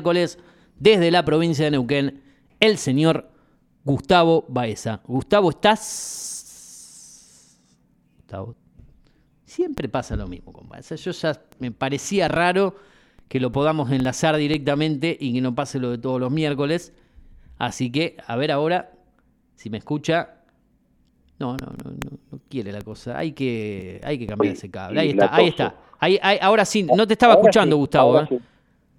miércoles desde la provincia de Neuquén, el señor Gustavo Baeza. Gustavo, ¿estás? Gustavo. Siempre pasa lo mismo con Baeza. Yo ya me parecía raro que lo podamos enlazar directamente y que no pase lo de todos los miércoles. Así que, a ver ahora, si me escucha. No, no, no, no, no quiere la cosa. Hay que, hay que cambiar ese cable. Ahí está, ahí está. Ahí, ahí- ahora sí, no te estaba Ahora escuchando, sí, Gustavo. Ahora, ¿eh? sí.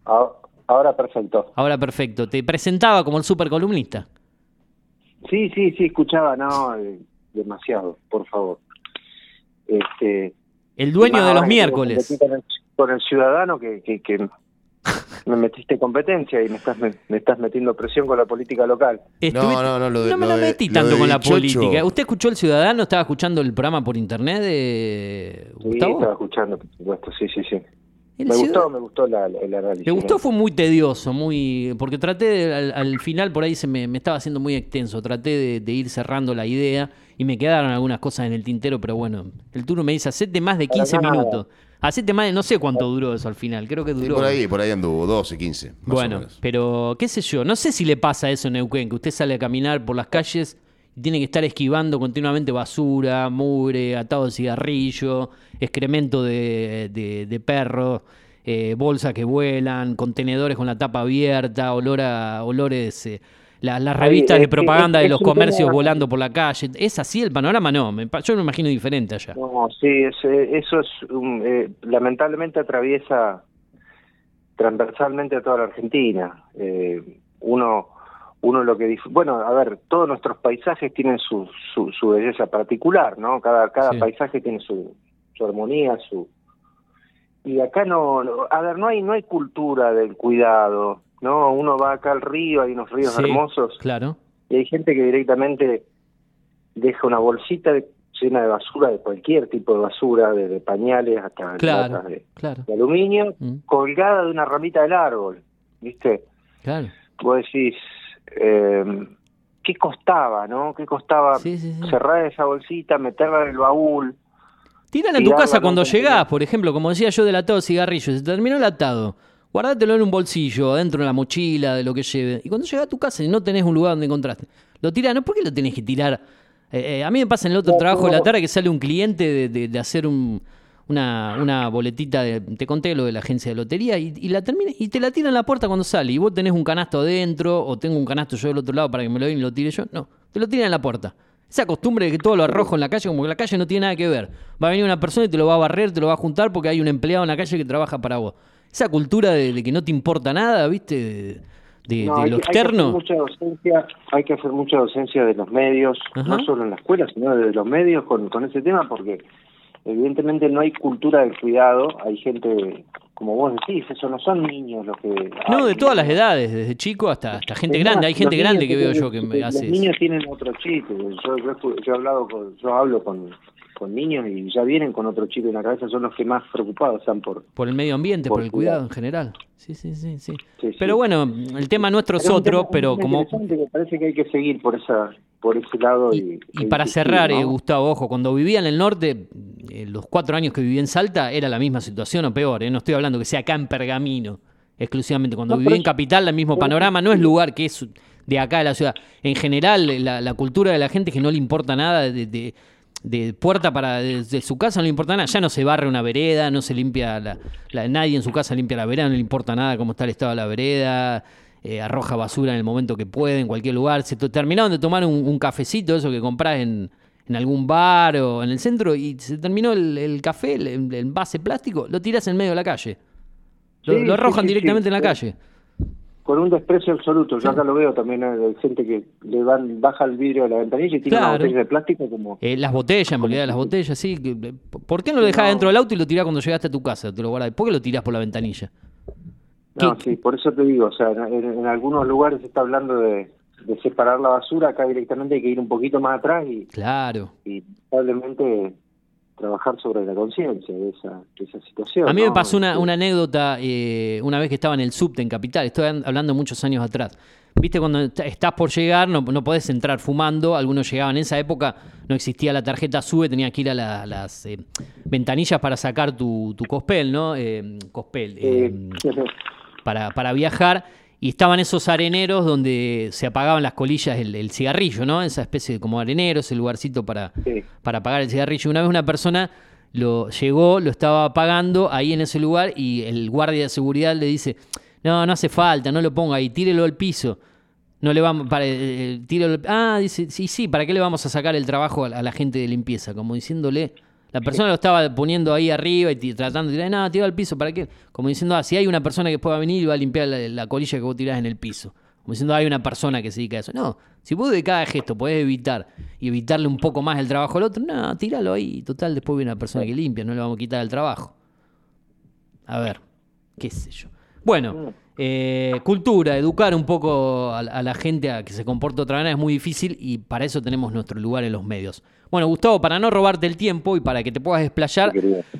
Ah, Ahora perfecto. Ahora perfecto. Te presentaba como el supercolumnista. Sí, sí, sí, escuchaba, no, eh, demasiado, por favor. Este, El dueño de los miércoles. Con el, con el ciudadano que, que, que me metiste competencia y me estás, me, me estás metiendo presión con la política local. No, no, no, lo de- no me lo metí tanto con la Chocho. política. ¿Usted escuchó El Ciudadano? ¿Estaba escuchando el programa por internet de Sí, Gustavo? estaba escuchando, por supuesto, sí, sí, sí. El Me Ciudad- gustó, me gustó la, análisis. Me gustó, fue muy tedioso, muy porque traté de- al, al final por ahí se me, me estaba haciendo muy extenso, traté de, de ir cerrando la idea y me quedaron algunas cosas en el tintero, pero bueno, el turno me dice, hacete más de 15 nada. minutos, hacete más de, no sé cuánto duró eso al final, creo que Sí, duró. por ahí, por ahí anduvo, 12, 15. Más o Bueno, menos. pero qué sé yo, no sé si le pasa eso en Neuquén, que usted sale a caminar por las calles tiene que estar esquivando continuamente basura, mugre, atado de cigarrillo, excremento de, de, de perro, eh, bolsas que vuelan, contenedores con la tapa abierta, olor a, olores, eh, la- las revistas de propaganda es- de los comercios tema- volando por la calle. ¿Es así el panorama? No, me yo me imagino diferente allá. No, sí, es, eh, eso es, eh, lamentablemente atraviesa transversalmente a toda la Argentina. Eh, uno, uno lo que dif- bueno, a ver, todos nuestros paisajes tienen su, su, su belleza particular, ¿no? Cada, cada Sí. paisaje tiene su, su armonía, su y acá no, no- a ver, no hay, no hay cultura del cuidado, ¿no? Uno va acá al río, hay unos ríos Sí, hermosos Claro. y hay gente que directamente deja una bolsita de- llena de basura, de cualquier tipo de basura, desde pañales hasta Claro, latas de, claro, de aluminio, Mm. colgada de una ramita del árbol, ¿viste? claro. Vos decís, eh, ¿qué costaba, no? ¿Qué costaba Sí, sí, sí. cerrar esa bolsita, meterla en el baúl? Tírala en tu casa cuando llegás, por ejemplo, como decía yo del atado de cigarrillos, se terminó el atado, guardátelo en un bolsillo, adentro de la mochila, de lo que lleve. Y cuando llegás a tu casa y no tenés un lugar donde encontraste, lo tirás, ¿no? ¿Por qué lo tenés que tirar? Eh, eh, a mí me pasa en el otro No, trabajo de la no. tarde que sale un cliente de, de- de hacer un- una, una boletita, de, te conté lo de la agencia de lotería, y, y la termina, y te la tira en la puerta cuando sale. Y vos tenés un canasto adentro, o tengo un canasto yo del otro lado para que me lo den y lo tire yo. No, te lo tiran en la puerta. Esa costumbre de que todo lo arrojo en la calle, como que la calle no tiene nada que ver. Va a venir una persona y te lo va a barrer, te lo va a juntar porque hay un empleado en la calle que trabaja para vos. Esa cultura de, de que no te importa nada, ¿viste? De, de- No, de hay lo que- hay que hacer externo. mucha docencia, hay que hacer mucha docencia de los medios, Ajá. no solo en la escuela, sino de los medios con, con ese tema, porque evidentemente no hay cultura del cuidado, hay gente, como vos decís, eso no son niños los que... No, de todas las edades, desde chico hasta, hasta gente grande. Hay gente los grande que veo yo que me los hace eso. niños tienen otro chip. Yo, yo, yo he hablado con, yo hablo con, con niños y ya vienen con otro chip en la cabeza, son los que más preocupados están por... Por el medio ambiente, por, Por el cuidado cuidado. en general. Sí, sí, sí, sí. Sí, sí. Pero bueno, el tema nuestro es otro, pero como... que parece que hay que seguir por esa por ese lado. Y, Y para cerrar, ¿no? eh, Gustavo, ojo, cuando vivía en el norte, eh, los cuatro años que viví en Salta, era la misma situación o peor. eh, No estoy hablando que sea acá en Pergamino, exclusivamente. Cuando No, viví en Capital, el mismo panorama, no es lugar que es de acá de la ciudad. En general, la, la cultura de la gente es que no le importa nada de, de- de puerta para de, de su casa, no le importa nada. Ya no se barre una vereda, no se limpia, la, la- nadie en su casa limpia la vereda, no le importa nada cómo está el estado de la vereda. eh, arroja basura en el momento que puede, en cualquier lugar. Se terminaron de tomar un, un cafecito, eso que comprás en, en algún bar o en el centro, y se terminó el, el café, el, el envase plástico, lo tirás en medio de la calle. Lo, Sí, lo sí, arrojan sí, directamente sí. en la calle. Con un desprecio absoluto. Yo acá lo veo también, hay gente que le van, baja el vidrio de la ventanilla y tiene una Claro. botella de plástico como... Eh, las botellas, olvidé de las botellas, sí. ¿Por qué no lo dejás No. dentro del auto y lo tirás cuando llegaste a tu casa? Te lo guardás. ¿Por qué lo tirás por la ventanilla? No, ¿Qué- sí, por eso te digo, o sea, en, en algunos lugares se está hablando de, de separar la basura, acá directamente hay que ir un poquito más atrás y, Claro. y probablemente trabajar sobre la conciencia de esa, de esa situación. A mí me pasó una, una anécdota eh, una vez que estaba en el subte en Capital, estoy an- hablando muchos años atrás. Viste, cuando est- estás por llegar, no, no podés entrar fumando, algunos llegaban, en esa época no existía la tarjeta SUBE, tenías que ir a la- las eh, ventanillas para sacar tu, tu cospel, ¿no? Eh, cospel. eh, para, para viajar y estaban esos areneros donde se apagaban las colillas el, cigarrillo, ¿no? Esa especie de como arenero, ese lugarcito para, para apagar el cigarrillo. Una vez una persona lo llegó, lo estaba apagando ahí en ese lugar y el guardia de seguridad le dice, no, no hace falta, no lo ponga ahí, tírelo al piso. No le vamos, para, eh, tírelo, ah, dice, sí, sí, ¿para qué le vamos a sacar el trabajo a, la gente de limpieza? Como diciéndole, la persona lo estaba poniendo ahí arriba y tratando de tirar, no, tira al piso, ¿para qué? Como diciendo, ah, si hay una persona que pueda venir y va a limpiar la, colilla que vos tirás en el piso. Como diciendo, hay una persona que se dedica a eso. No, si vos de cada gesto podés evitar y evitarle un poco más el trabajo al otro, no, tíralo ahí. Total, después viene una persona que limpia, no le vamos a quitar el trabajo. A ver, qué sé yo. Bueno, eh, cultura, educar un poco a, la gente a que se comporte otra manera es muy difícil y para eso tenemos nuestro lugar en los medios. Bueno, Gustavo, para no robarte el tiempo y para que te puedas desplayar,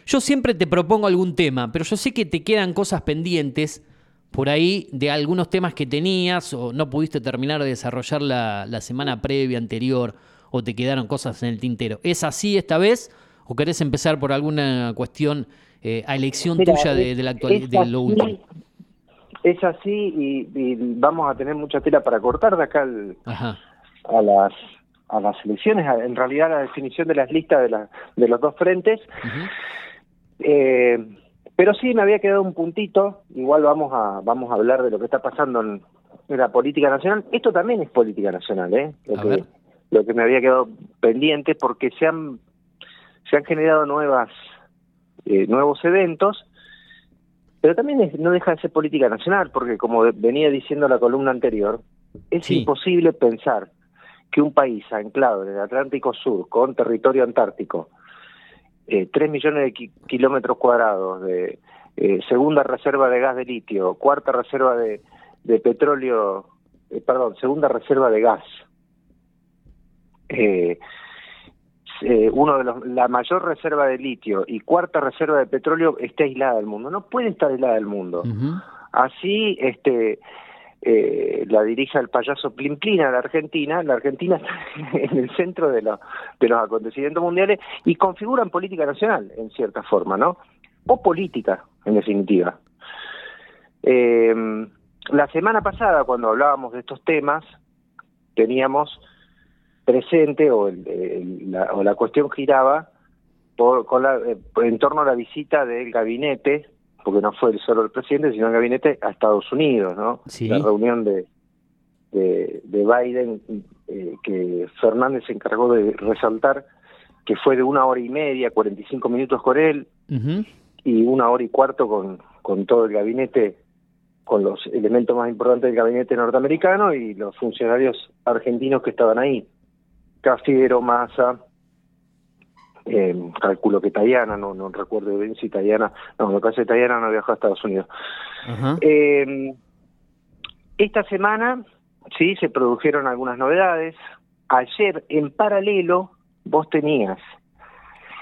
yo siempre te propongo algún tema, pero yo sé que te quedan cosas pendientes por ahí de algunos temas que tenías o no pudiste terminar de desarrollar la, semana previa, anterior, o te quedaron cosas en el tintero. ¿Es así esta vez o querés empezar por alguna cuestión eh, a elección tuya de, la actualidad, de lo último? Es así y, vamos a tener mucha tela para cortar de acá a las a las elecciones, en realidad la definición de las listas de, la, de los dos frentes. eh, pero sí me había quedado un puntito, igual vamos a vamos a hablar de lo que está pasando en, la política nacional. Esto también es política nacional, ¿eh? Lo, que, lo que me había quedado pendiente porque se han se han generado nuevas eh, nuevos eventos pero también no deja de ser política nacional, porque como venía diciendo la columna anterior, es imposible pensar que un país anclado en el Atlántico Sur, con territorio antártico, eh, 3 millones de kilómetros cuadrados, de eh, segunda reserva de gas de litio, cuarta reserva de, de petróleo, eh, perdón, segunda reserva de gas, eh, uno de los, la mayor reserva de litio y cuarta reserva de petróleo esté aislada del mundo. No puede estar aislada del mundo. Así, este, eh, la dirige el payaso Plim a la Argentina. La Argentina está en el centro de, los de los acontecimientos mundiales y configuran política nacional, en cierta forma, ¿no? O política, en definitiva. Eh, la semana pasada, cuando hablábamos de estos temas, teníamos presente o, la, o la cuestión giraba por, con la, eh, en torno a la visita del gabinete, porque no fue solo el presidente, sino el gabinete a Estados Unidos, ¿no? La reunión de, de, Biden, eh, que Fernández se encargó de resaltar que fue de una hora y media, 45 minutos con él, y una hora y cuarto con, con todo el gabinete, con los elementos más importantes del gabinete norteamericano y los funcionarios argentinos que estaban ahí. Cafiero, Massa, eh, calculo que Tayana, no, no recuerdo bien si Tayana, no, lo que hace Tayana no viajó a Estados Unidos. Eh, esta semana, sí, se produjeron algunas novedades. Ayer, en paralelo, vos tenías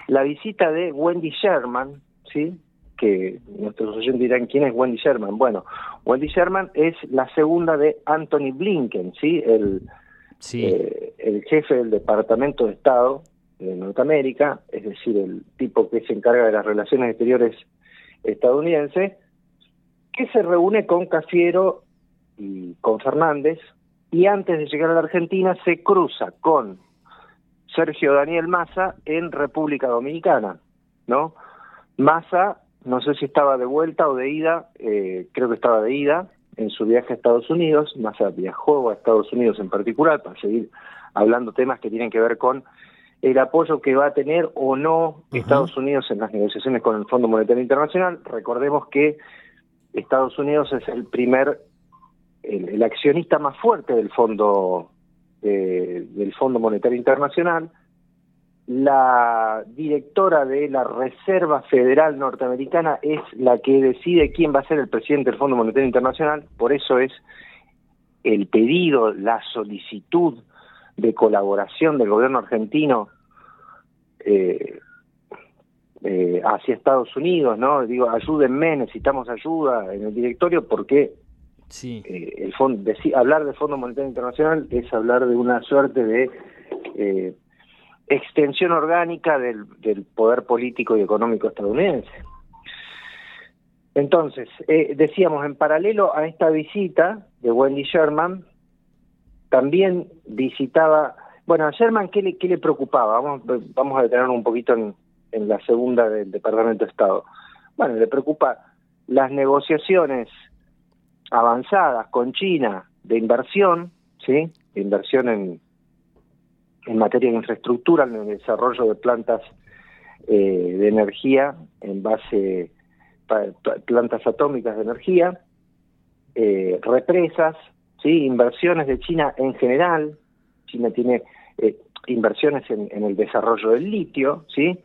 la visita de Wendy Sherman, ¿sí? que nuestros oyentes dirán, ¿quién es Wendy Sherman? Bueno, Wendy Sherman es la segunda de Anthony Blinken, ¿sí? El eh, el jefe del Departamento de Estado de Norteamérica, es decir, el tipo que se encarga de las relaciones exteriores estadounidenses, que se reúne con Cafiero y con Fernández, y antes de llegar a la Argentina se cruza con Sergio Daniel Massa en República Dominicana, ¿no? Massa, no sé si estaba de vuelta o de ida, eh, creo que estaba de ida, en su viaje a Estados Unidos, Massa viajó a Estados Unidos en particular para seguir hablando temas que tienen que ver con el apoyo que va a tener o no Estados Unidos en las negociaciones con el Fondo Monetario Internacional. Recordemos que Estados Unidos es el primer, el, accionista más fuerte del Fondo eh, del Fondo Monetario Internacional. La directora de la Reserva Federal Norteamericana es la que decide quién va a ser el presidente del Fondo Monetario Internacional, por eso es el pedido, la solicitud de colaboración del gobierno argentino eh, eh, hacia Estados Unidos, ¿no? Digo, ayúdenme, necesitamos ayuda en el directorio porque sí. Eh, el fondo, hablar del Fondo Monetario Internacional es hablar de una suerte de extensión orgánica del, poder político y económico estadounidense. Entonces, eh, decíamos, en paralelo a esta visita de Wendy Sherman, también visitaba, bueno, a Sherman, ¿qué le, qué le preocupaba? Vamos, vamos a detenernos un poquito en, en la segunda del Departamento de Estado. Bueno, le preocupa las negociaciones avanzadas con China de inversión, ¿sí? De inversión en, en materia de infraestructura, en el desarrollo de plantas eh, de energía en base plantas atómicas de energía, eh, represas, sí, inversiones de China en general. China tiene eh, inversiones en, el desarrollo del litio, sí.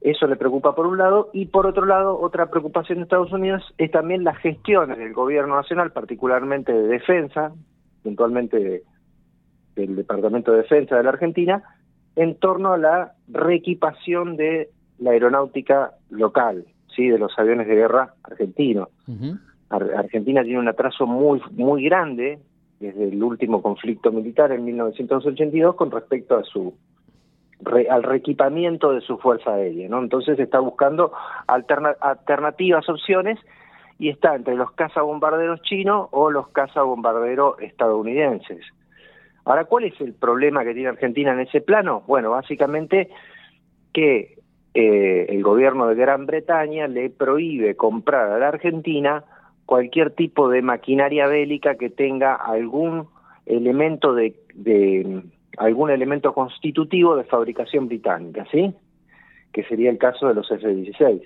Eso le preocupa por un lado y por otro lado otra preocupación de Estados Unidos es también las gestiones del gobierno nacional, particularmente de defensa, puntualmente del Departamento de Defensa de la Argentina, en torno a la reequipación de la aeronáutica local, sí, de los aviones de guerra argentinos. Argentina tiene un atraso muy muy grande desde el último conflicto militar en 1982 con respecto a su al reequipamiento de su fuerza aérea, ¿no? Entonces está buscando alternativas, opciones y está entre los cazabombarderos chinos o los cazabombarderos estadounidenses. Ahora, ¿cuál es el problema que tiene Argentina en ese plano? Bueno, básicamente que eh, el gobierno de Gran Bretaña le prohíbe comprar a la Argentina cualquier tipo de maquinaria bélica que tenga algún elemento de, de algún elemento constitutivo de fabricación británica, ¿sí? Que sería el caso de los F-16.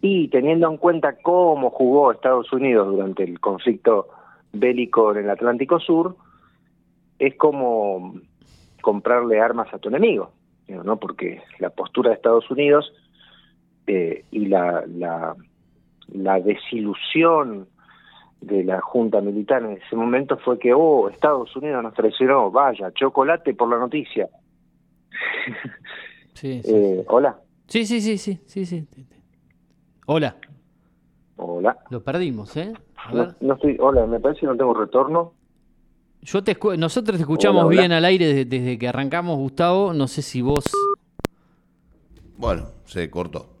Y teniendo en cuenta cómo jugó Estados Unidos durante el conflicto bélico en el Atlántico Sur, es como comprarle armas a tu enemigo, ¿no? Porque la postura de Estados Unidos eh, y la, la, la desilusión de la Junta Militar en ese momento fue que, oh, Estados Unidos nos traicionó, vaya, chocolate por la noticia. Sí, eh, Hola. Sí, sí, sí, sí, sí, sí. Hola. Hola. Lo perdimos, ¿eh? No, estoy, hola, me parece que no tengo retorno. Yo te nosotros te escuchamos bien al aire desde, desde, que arrancamos, Gustavo. No sé si vos. Bueno, se cortó.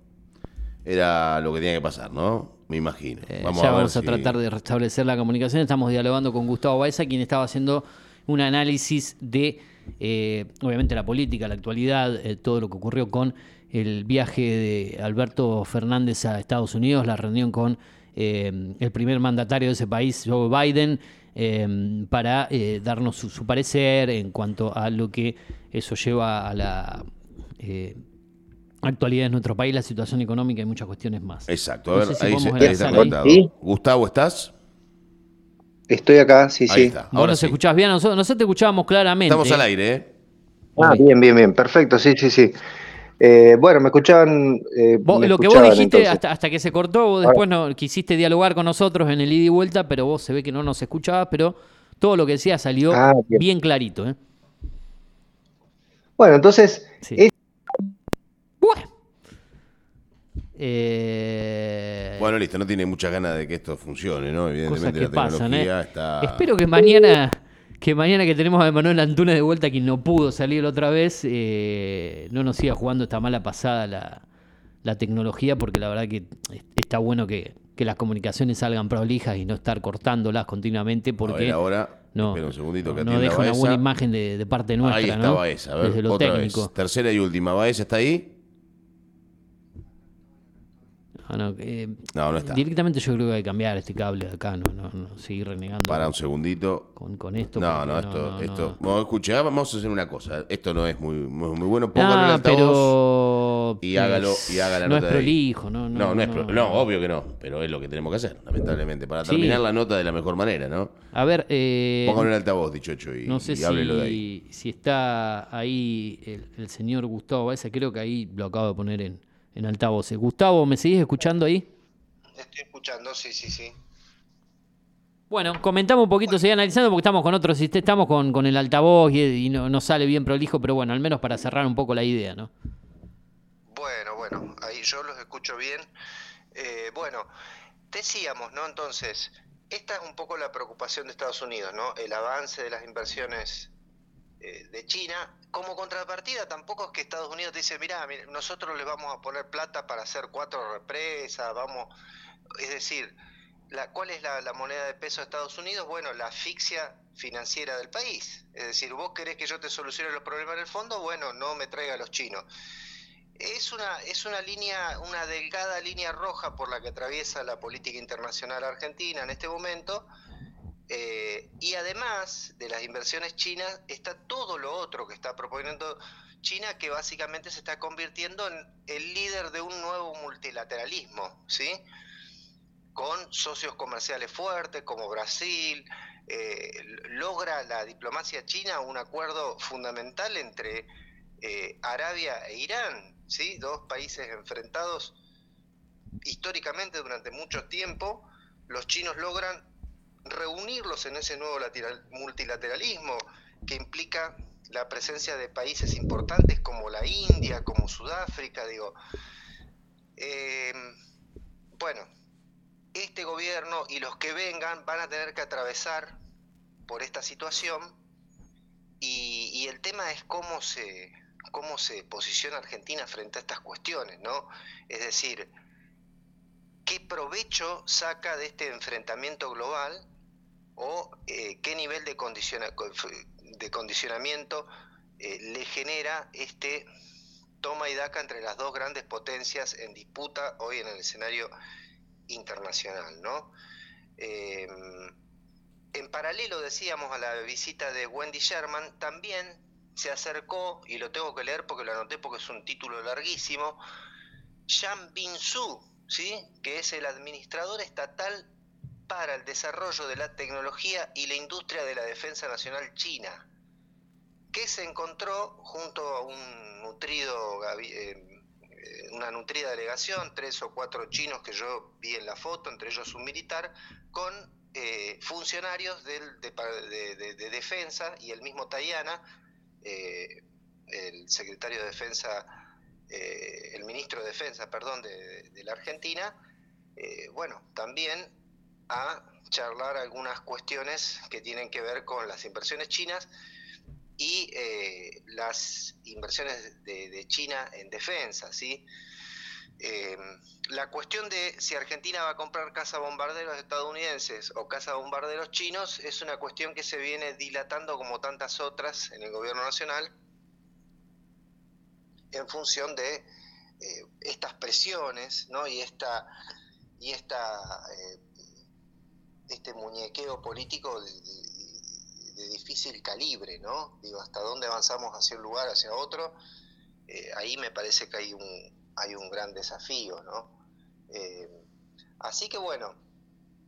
Era lo que tenía que pasar, ¿no? Me imagino. Eh, vamos ya a vamos a tratar de restablecer la comunicación. Estamos dialogando con Gustavo Baeza, quien estaba haciendo un análisis de, eh, obviamente, la política, la actualidad, eh, todo lo que ocurrió con el viaje de Alberto Fernández a Estados Unidos, la reunión con el primer mandatario de ese país, Joe Biden, para darnos su, su, parecer en cuanto a lo que eso lleva a la actualidad en nuestro país, la situación económica y muchas cuestiones más. Exacto. A ver, ahí, se, Gustavo, ¿estás? Estoy acá, sí, sí. Está. Ahora nos escuchás bien, nosotros, nosotros te escuchábamos claramente. Estamos al aire, ¿eh? Ah, bien, bien, bien, perfecto, sí, sí, sí. Eh, bueno, me escuchaban. Eh, lo que vos dijiste hasta, hasta, que se cortó, vos después no quisiste dialogar con nosotros en el ida y vuelta, pero vos se ve que no nos escuchabas, pero todo lo que decías salió ah, bien. clarito. ¿eh? Bueno, entonces, bueno, listo, no tiene muchas ganas de que esto funcione, ¿no? Evidentemente la tecnología ¿eh? está... Espero que mañana, que mañana que tenemos a Manuel Antunes de vuelta, quien no pudo salir otra vez, eh, no nos siga jugando esta mala pasada la, la, tecnología, porque la verdad que está bueno que, las comunicaciones salgan prolijas y no estar cortándolas continuamente, porque... ahora... No, un segundito que no deja una buena imagen de, parte nuestra. Ahí está a ver, Desde lo técnico. Tercera y última, Baeza está ahí. Ah, eh, no, no, está. Directamente yo creo que hay que cambiar este cable de acá, no, no, no seguir renegando. Para un segundito. Con, esto. No, no, esto. esto bueno, escuche, vamos a hacer una cosa. Esto no es muy, muy, bueno. Póngalo en altavoz pero... y hágalo y haga la no nota. Es prolijo, no, no, no, es no, obvio que no. Pero es lo que tenemos que hacer, lamentablemente. Para terminar la nota de la mejor manera, ¿no? A ver. Eh, Póngalo en altavoz, dicho hecho, y, no sé si, de ahí. Si está ahí el, el señor Gustavo Baeza, creo que ahí lo acabo de poner en, en altavoz. Gustavo, ¿me seguís escuchando ahí? estoy escuchando, sí, sí, sí. Bueno, comentamos un poquito, seguí analizando porque estamos con otros, estamos con, con el altavoz y, no, no, sale bien prolijo, pero bueno, al menos para cerrar un poco la idea, ¿no? Bueno, bueno, ahí yo los escucho bien. Eh, bueno, decíamos, ¿no? Entonces, esta es un poco la preocupación de Estados Unidos, ¿no? El avance de las inversiones de China. Como contrapartida, tampoco es que Estados Unidos dice, mira, nosotros les vamos a poner plata para hacer cuatro represas, vamos Es decir, la, ¿cuál es la, moneda de peso de Estados Unidos? Bueno, la asfixia financiera del país. Es decir, vos querés que yo te solucione los problemas del fondo, bueno, no me traiga a los chinos. Es una, es una línea, una delgada línea roja por la que atraviesa la política internacional argentina en este momento. Eh, y además de las inversiones chinas, está todo lo otro que está proponiendo China, que básicamente se está convirtiendo en el líder de un nuevo multilateralismo, ¿sí? con socios comerciales fuertes como Brasil, eh, logra la diplomacia china un acuerdo fundamental entre eh, Arabia e Irán, ¿sí? dos países enfrentados históricamente durante mucho tiempo, los chinos logran reunirlos en ese nuevo multilateralismo que implica la presencia de países importantes como la India, como Sudáfrica, digo. Eh, bueno, este gobierno y los que vengan van a tener que atravesar por esta situación y, el tema es cómo se, cómo se posiciona Argentina frente a estas cuestiones, ¿no? Es decir, qué provecho saca de este enfrentamiento global o eh, qué nivel de, condicionamiento eh, le genera este toma y daca entre las dos grandes potencias en disputa hoy en el escenario internacional, ¿no? Eh, en paralelo, decíamos, a la visita de Wendy Sherman, también se acercó, y lo tengo que leer porque lo anoté porque es un título larguísimo, Jean Bin-su, ¿sí? que es el administrador estatal para el desarrollo de la tecnología y la industria de la defensa nacional china, que se encontró junto a un nutrido eh, eh, una nutrida delegación, tres o cuatro chinos que yo vi en la foto, entre ellos un militar, con eh, funcionarios de, defensa y el mismo Tayana, el secretario de defensa, el ministro de defensa, perdón, de, la Argentina, bueno, también a charlar algunas cuestiones que tienen que ver con las inversiones chinas y eh, las inversiones de, China en defensa, ¿sí? Eh, la cuestión de si Argentina va a comprar bombarderos estadounidenses o bombarderos chinos es una cuestión que se viene dilatando como tantas otras en el gobierno nacional en función de eh, estas presiones ¿no? y esta y esta este muñequeo político de, de difícil calibre, ¿no? Digo, hasta dónde avanzamos hacia un lugar, hacia otro, eh, ahí me parece que hay un, hay un gran desafío, ¿no? Eh, así que bueno,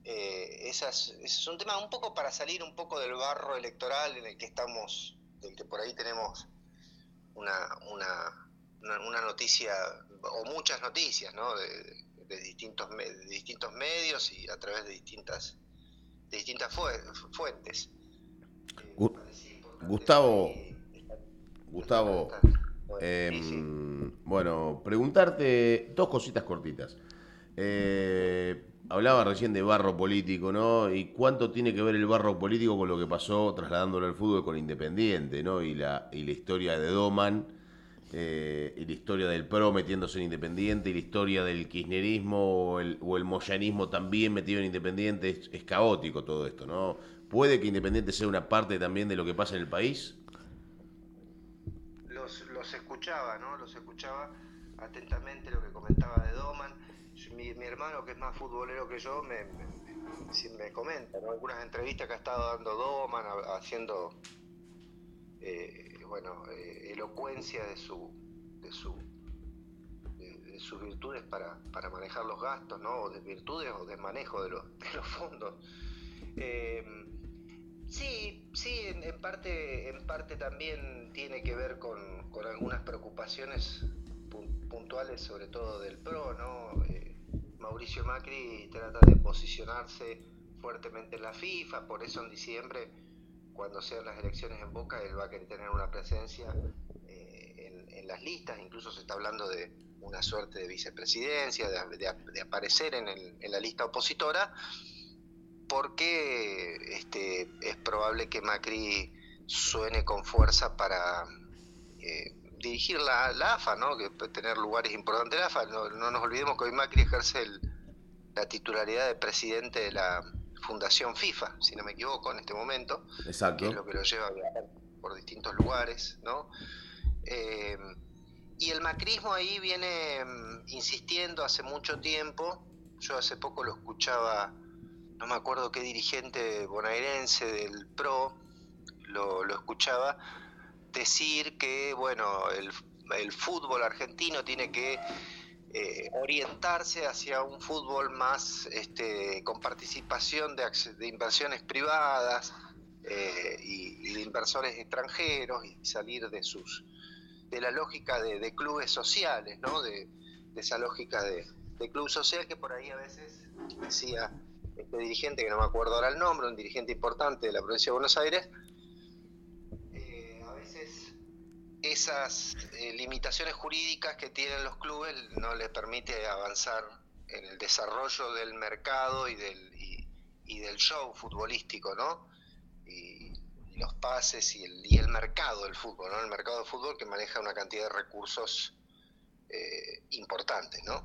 eh, esas, ese es un tema un poco para salir un poco del barro electoral en el que estamos, del que por ahí tenemos una, una, una, noticia, o muchas noticias, ¿no? De, distintos, de distintos medios y a través de distintas, de distintas fuentes. Gustavo, Gustavo, em, bueno, preguntarte dos cositas cortitas. Eh, hablaba recién de barro político, ¿no? Y cuánto tiene que ver el barro político con lo que pasó trasladándolo al fútbol con Independiente, ¿no? Y la, y la historia de Doman, eh, y la historia del PRO metiéndose en Independiente, y la historia del kirchnerismo o el, o el moyanismo también metido en Independiente. Es, es caótico todo esto, ¿no? ¿Puede que Independiente sea una parte también de lo que pasa en el país? Los, los escuchaba, ¿no? Los escuchaba atentamente lo que comentaba de Doman. Mi, hermano, que es más futbolero que yo, me, me, comenta, ¿no? Algunas entrevistas que ha estado dando Doman, haciendo, eh, bueno, eh, elocuencia de su, de su de, sus virtudes para, para, manejar los gastos, ¿no? O de virtudes o de manejo de los, de los fondos. Eh, Sí, sí, en, parte, en parte también tiene que ver con, algunas preocupaciones puntuales, sobre todo del PRO, ¿no? Mauricio Macri trata de posicionarse fuertemente en la FIFA, por eso en diciembre, cuando sean las elecciones en Boca, él va a querer tener una presencia eh, en, las listas, incluso se está hablando de una suerte de vicepresidencia, de, aparecer en, en la lista opositora porque este, es probable que Macri suene con fuerza para eh, dirigir la, AFA, ¿no? que tener lugares importantes en la AFA. No, nos olvidemos que hoy Macri ejerce el, la titularidad de presidente de la Fundación FIFA, si no me equivoco, en este momento. Exacto. Que es lo que lo lleva a viajar por distintos lugares, ¿no? Eh, y el macrismo ahí viene mm, insistiendo hace mucho tiempo. Yo hace poco lo escuchaba, no me acuerdo qué dirigente bonaerense del PRO, lo, lo escuchaba decir que, bueno, el, el fútbol argentino tiene que eh, orientarse hacia un fútbol más este, con participación de, de inversiones privadas eh, y, de inversores extranjeros y salir de sus de la lógica de, clubes sociales, ¿no? de, de esa lógica de, de, club social que por ahí a veces decía este dirigente, que no me acuerdo ahora el nombre, un dirigente importante de la provincia de Buenos Aires, eh, a veces esas eh, limitaciones jurídicas que tienen los clubes no les permite avanzar en el desarrollo del mercado y del, y, y del show futbolístico, ¿no? Y, y los pases y el, y el, mercado del fútbol, ¿no? El mercado del fútbol que maneja una cantidad de recursos eh, importantes, ¿no?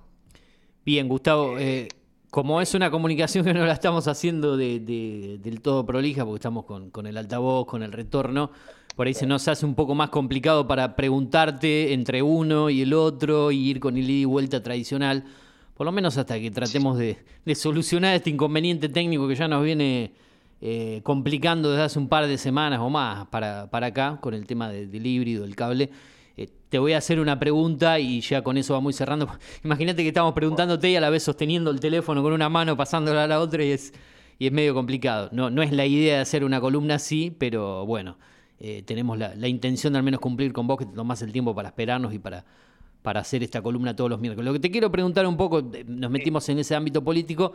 Bien, Gustavo, eh, como es una comunicación que no la estamos haciendo de, de, del todo prolija, porque estamos con, con el altavoz, con el retorno, por ahí se nos hace un poco más complicado para preguntarte entre uno y el otro y ir con el ida y vuelta tradicional, por lo menos hasta que tratemos de, de solucionar este inconveniente técnico que ya nos viene eh, complicando desde hace un par de semanas o más para, para acá con el tema de, del híbrido, del cable. Eh, te voy a hacer una pregunta y ya con eso vamos cerrando. Imagínate que estamos preguntándote y a la vez sosteniendo el teléfono con una mano, pasándola a la otra y es, y es medio complicado. No, no es la idea de hacer una columna así, pero bueno eh, tenemos la, la, intención de al menos cumplir con vos, que te tomás el tiempo para esperarnos y para, para hacer esta columna todos los miércoles. Lo que te quiero preguntar un poco, nos metimos en ese ámbito político,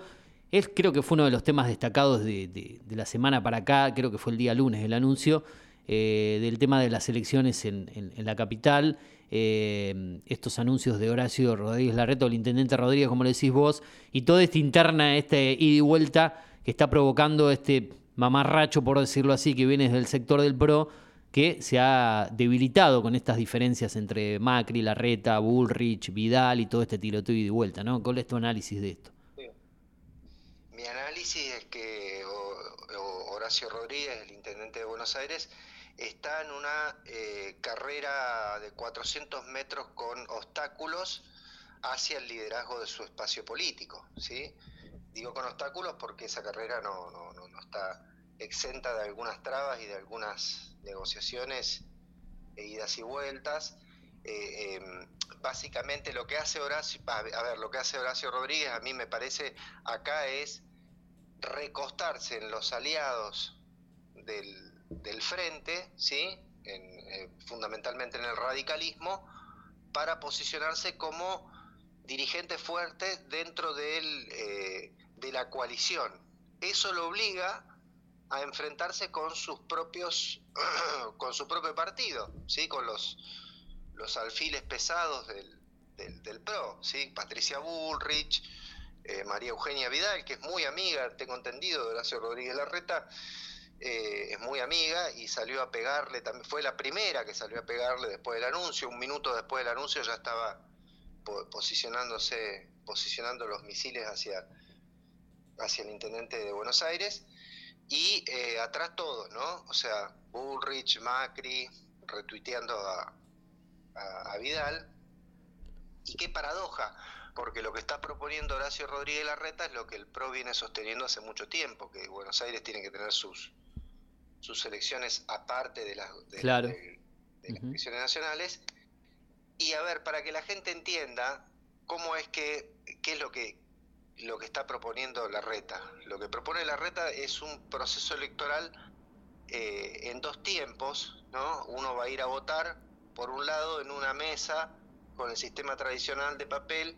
es creo que fue uno de los temas destacados de, de, de la semana para acá, creo que fue el día lunes el anuncio, eh, del tema de las elecciones en, en, en la capital, eh, estos anuncios de Horacio Rodríguez Larreto, el intendente Rodríguez, como le decís vos, y toda esta interna, este ida y vuelta que está provocando este mamarracho, por decirlo así, que viene del sector del PRO, que se ha debilitado con estas diferencias entre Macri, Larreta, Bullrich, Vidal y todo este tiroteo y de vuelta, ¿no? ¿Cuál es tu análisis de esto? Mi análisis es que Horacio Rodríguez, el intendente de Buenos Aires, está en una eh, carrera de 400 metros con obstáculos hacia el liderazgo de su espacio político, ¿sí? Digo con obstáculos porque esa carrera no, no, no, no está exenta de algunas trabas y de algunas negociaciones e idas y vueltas. Eh, eh, básicamente lo que hace Horacio, a ver, lo que hace Horacio Rodríguez a mí me parece acá es recostarse en los aliados del, del frente, ¿sí? Eh, fundamentalmente en el radicalismo, para posicionarse como dirigente fuerte dentro del, eh, de la coalición. Eso lo obliga a enfrentarse con sus propios con su propio partido, ¿sí? con los, los alfiles pesados del, del, del PRO, ¿sí? Patricia Bullrich, eh, María Eugenia Vidal, que es muy amiga, tengo entendido, de Horacio Rodríguez Larreta, eh, es muy amiga y salió a pegarle, también fue la primera que salió a pegarle después del anuncio, un minuto después del anuncio ya estaba posicionándose, posicionando los misiles hacia, hacia el intendente de Buenos Aires y eh, atrás todo, ¿no? O sea, Bullrich, Macri, retuiteando a, a, a, Vidal. Y qué paradoja, porque lo que está proponiendo Horacio Rodríguez Larreta es lo que el PRO viene sosteniendo hace mucho tiempo, que Buenos Aires tiene que tener sus, sus elecciones aparte de, la, de, claro. de, de las uh -huh. elecciones nacionales. Y a ver, para que la gente entienda cómo es que, qué es lo que, lo que está proponiendo la reta. Lo que propone la reta es un proceso electoral eh, en dos tiempos, ¿no? Uno va a ir a votar, por un lado, en una mesa con el sistema tradicional de papel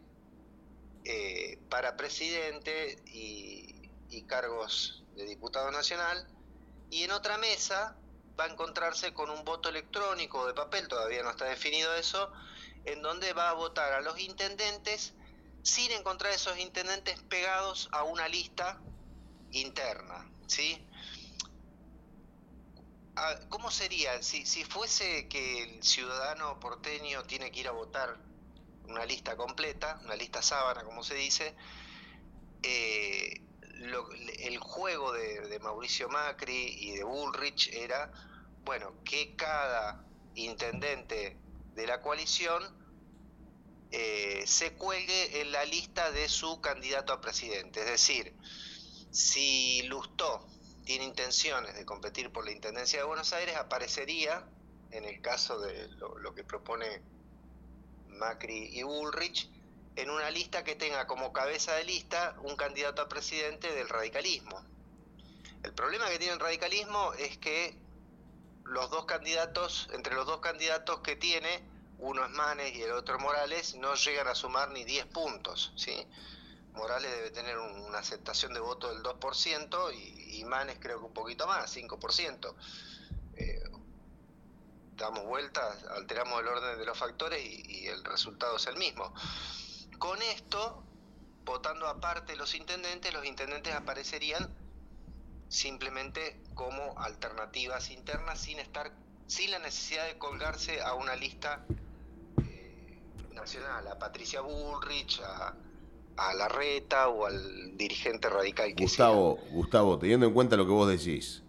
eh, para presidente y, y cargos de diputado nacional, y en otra mesa va a encontrarse con un voto electrónico de papel, todavía no está definido eso, en donde va a votar a los intendentes sin encontrar esos intendentes pegados a una lista interna, ¿sí? ¿Cómo sería si, si fuese que el ciudadano porteño tiene que ir a votar una lista completa, una lista sábana, como se dice, eh, el juego de, Mauricio Macri y de Bullrich era, bueno, que cada intendente de la coalición eh, se cuelgue en la lista de su candidato a presidente. Es decir, si Lustó tiene intenciones de competir por la Intendencia de Buenos Aires, aparecería, en el caso de lo, que propone Macri y Bullrich, en una lista que tenga como cabeza de lista un candidato a presidente del radicalismo. El problema que tiene el radicalismo es que los dos candidatos, entre los dos candidatos que tiene, uno es Manes y el otro Morales, no llegan a sumar ni 10 puntos. ¿sí? Morales debe tener una aceptación de voto del 2% y, Manes creo que un poquito más, 5%. Eh, damos vueltas, alteramos el orden de los factores y, el resultado es el mismo. Con esto, votando aparte los intendentes, los intendentes aparecerían simplemente como alternativas internas sin estar sin la necesidad de colgarse a una lista nacional, a Patricia Bullrich, a, a Larreta o al dirigente radical que Gustavo, Gustavo, teniendo en cuenta lo que vos decís,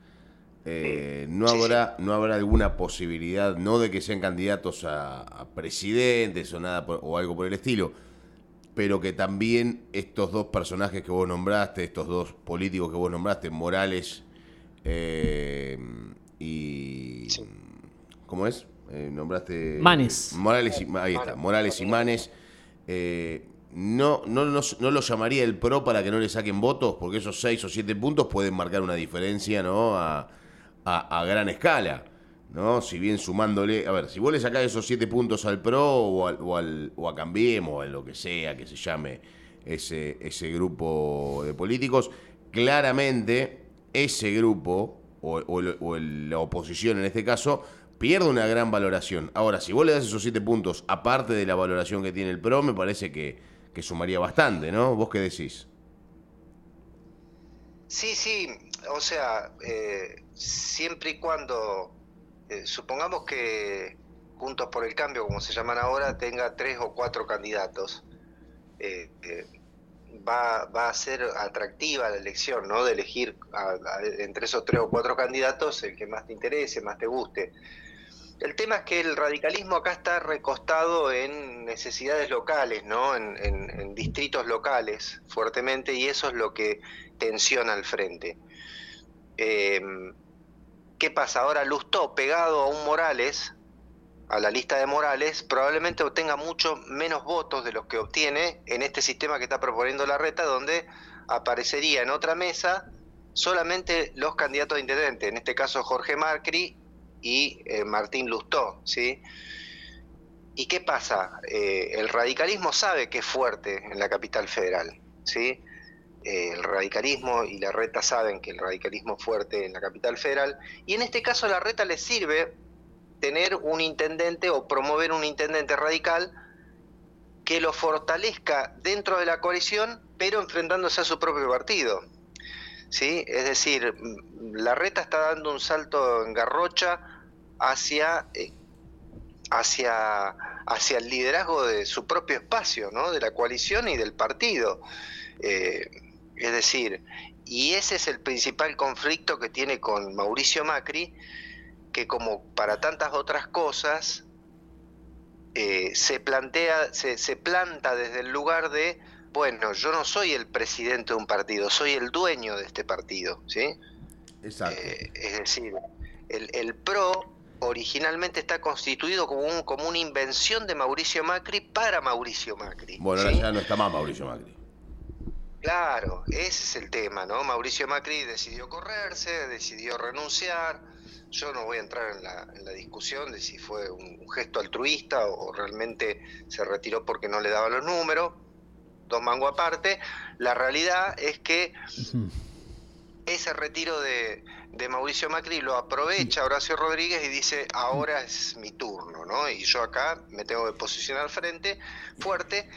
eh, no habrá no habrá alguna posibilidad no de que sean candidatos a, presidentes o nada o algo por el estilo pero que también estos dos personajes que vos nombraste estos dos políticos que vos nombraste Morales eh, y cómo es eh, nombraste Manes Morales y, ahí está Morales y Manes no, no, no, lo llamaría el PRO para que no le saquen votos, porque esos seis o siete puntos pueden marcar una diferencia ¿no? a, a, gran escala. ¿no? Si bien sumándole, a ver, si vos le sacás esos siete puntos al PRO o, al, o, a Cambiemos, o a lo que sea que se llame ese, ese grupo de políticos, claramente ese grupo, o, o la oposición en este caso, pierde una gran valoración. Ahora, si vos le das esos siete puntos, aparte de la valoración que tiene el PRO, me parece que que sumaría bastante, ¿no? ¿Vos qué decís? Sí, sí, o sea, eh, siempre y cuando, eh, supongamos que Juntos por el Cambio, como se llaman ahora, tenga tres o cuatro candidatos, eh, va, va, a ser atractiva la elección, ¿no? De elegir entre esos tres o cuatro candidatos el que más te interese, más te guste. El tema es que el radicalismo acá está recostado en necesidades locales, ¿no? En, distritos locales fuertemente y eso es lo que tensiona al frente. Em, ¿Qué pasa? Ahora Lustó, pegado a un Morales, a la lista de Morales, probablemente obtenga mucho menos votos de los que obtiene en este sistema que está proponiendo la reta, donde aparecería en otra mesa solamente los candidatos de intendente, en este caso Jorge Macri y eh, Martín Lustó, ¿sí? ¿Y qué pasa? Eh, el radicalismo sabe que es fuerte en la capital federal, ¿sí? Eh, el radicalismo y la reta saben que el radicalismo es fuerte en la capital federal, y en este caso la reta le sirve tener un intendente o promover un intendente radical que lo fortalezca dentro de la coalición, pero enfrentándose a su propio partido. ¿sí? Es decir, la reta está dando un salto en garrocha hacia, eh, hacia, hacia el liderazgo de su propio espacio, ¿no? de la coalición y del partido. Eh, es decir, y ese es el principal conflicto que tiene con Mauricio Macri, que como para tantas otras cosas, eh, se plantea, se, se planta desde el lugar de bueno, yo no soy el presidente de un partido, soy el dueño de este partido, ¿sí? Exacto. Eh, es decir, el, PRO originalmente está constituido como, un, como una invención de Mauricio Macri para Mauricio Macri. Bueno, ahora ya no está más Mauricio Macri. Claro, ese es el tema, ¿no? Mauricio Macri decidió correrse, decidió renunciar. Yo no voy a entrar en la, en la discusión de si fue un, gesto altruista o, realmente se retiró porque no le daba los números dos mango aparte, la realidad es que ese retiro de, Mauricio Macri lo aprovecha Horacio Rodríguez y dice, ahora es mi turno, ¿no? Y yo acá me tengo que posicionar al frente fuerte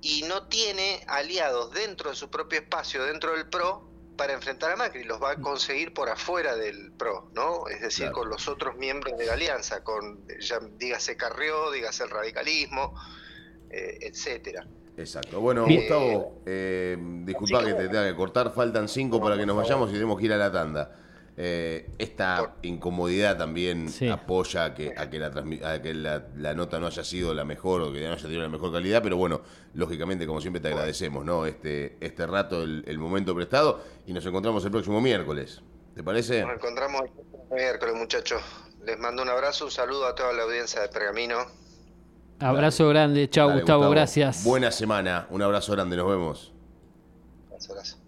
y no tiene aliados dentro de su propio espacio, dentro del PRO, para enfrentar a Macri, los va a conseguir por afuera del PRO, ¿no? Es decir, con los otros miembros de la alianza, con, ya dígase Carrió, dígase el radicalismo, eh, etcétera. Exacto. Bueno, Bien. Gustavo, eh, disculpa que te tenga que cortar, faltan cinco para que nos vayamos y tenemos que ir a la tanda. Eh, esta incomodidad también Sí. apoya a que, a que, la, a que la, la nota no haya sido la mejor o que no haya tenido la mejor calidad, pero bueno, lógicamente, como siempre, te agradecemos ¿no? este, este rato, el, el momento prestado, y nos encontramos el próximo miércoles. ¿Te parece? Nos encontramos el miércoles, muchachos. Les mando un abrazo, un saludo a toda la audiencia de Pergamino. Abrazo grande. Chao, Dale, Gustavo, gracias. Buena semana, un abrazo grande, nos vemos. Abrazo, abrazo.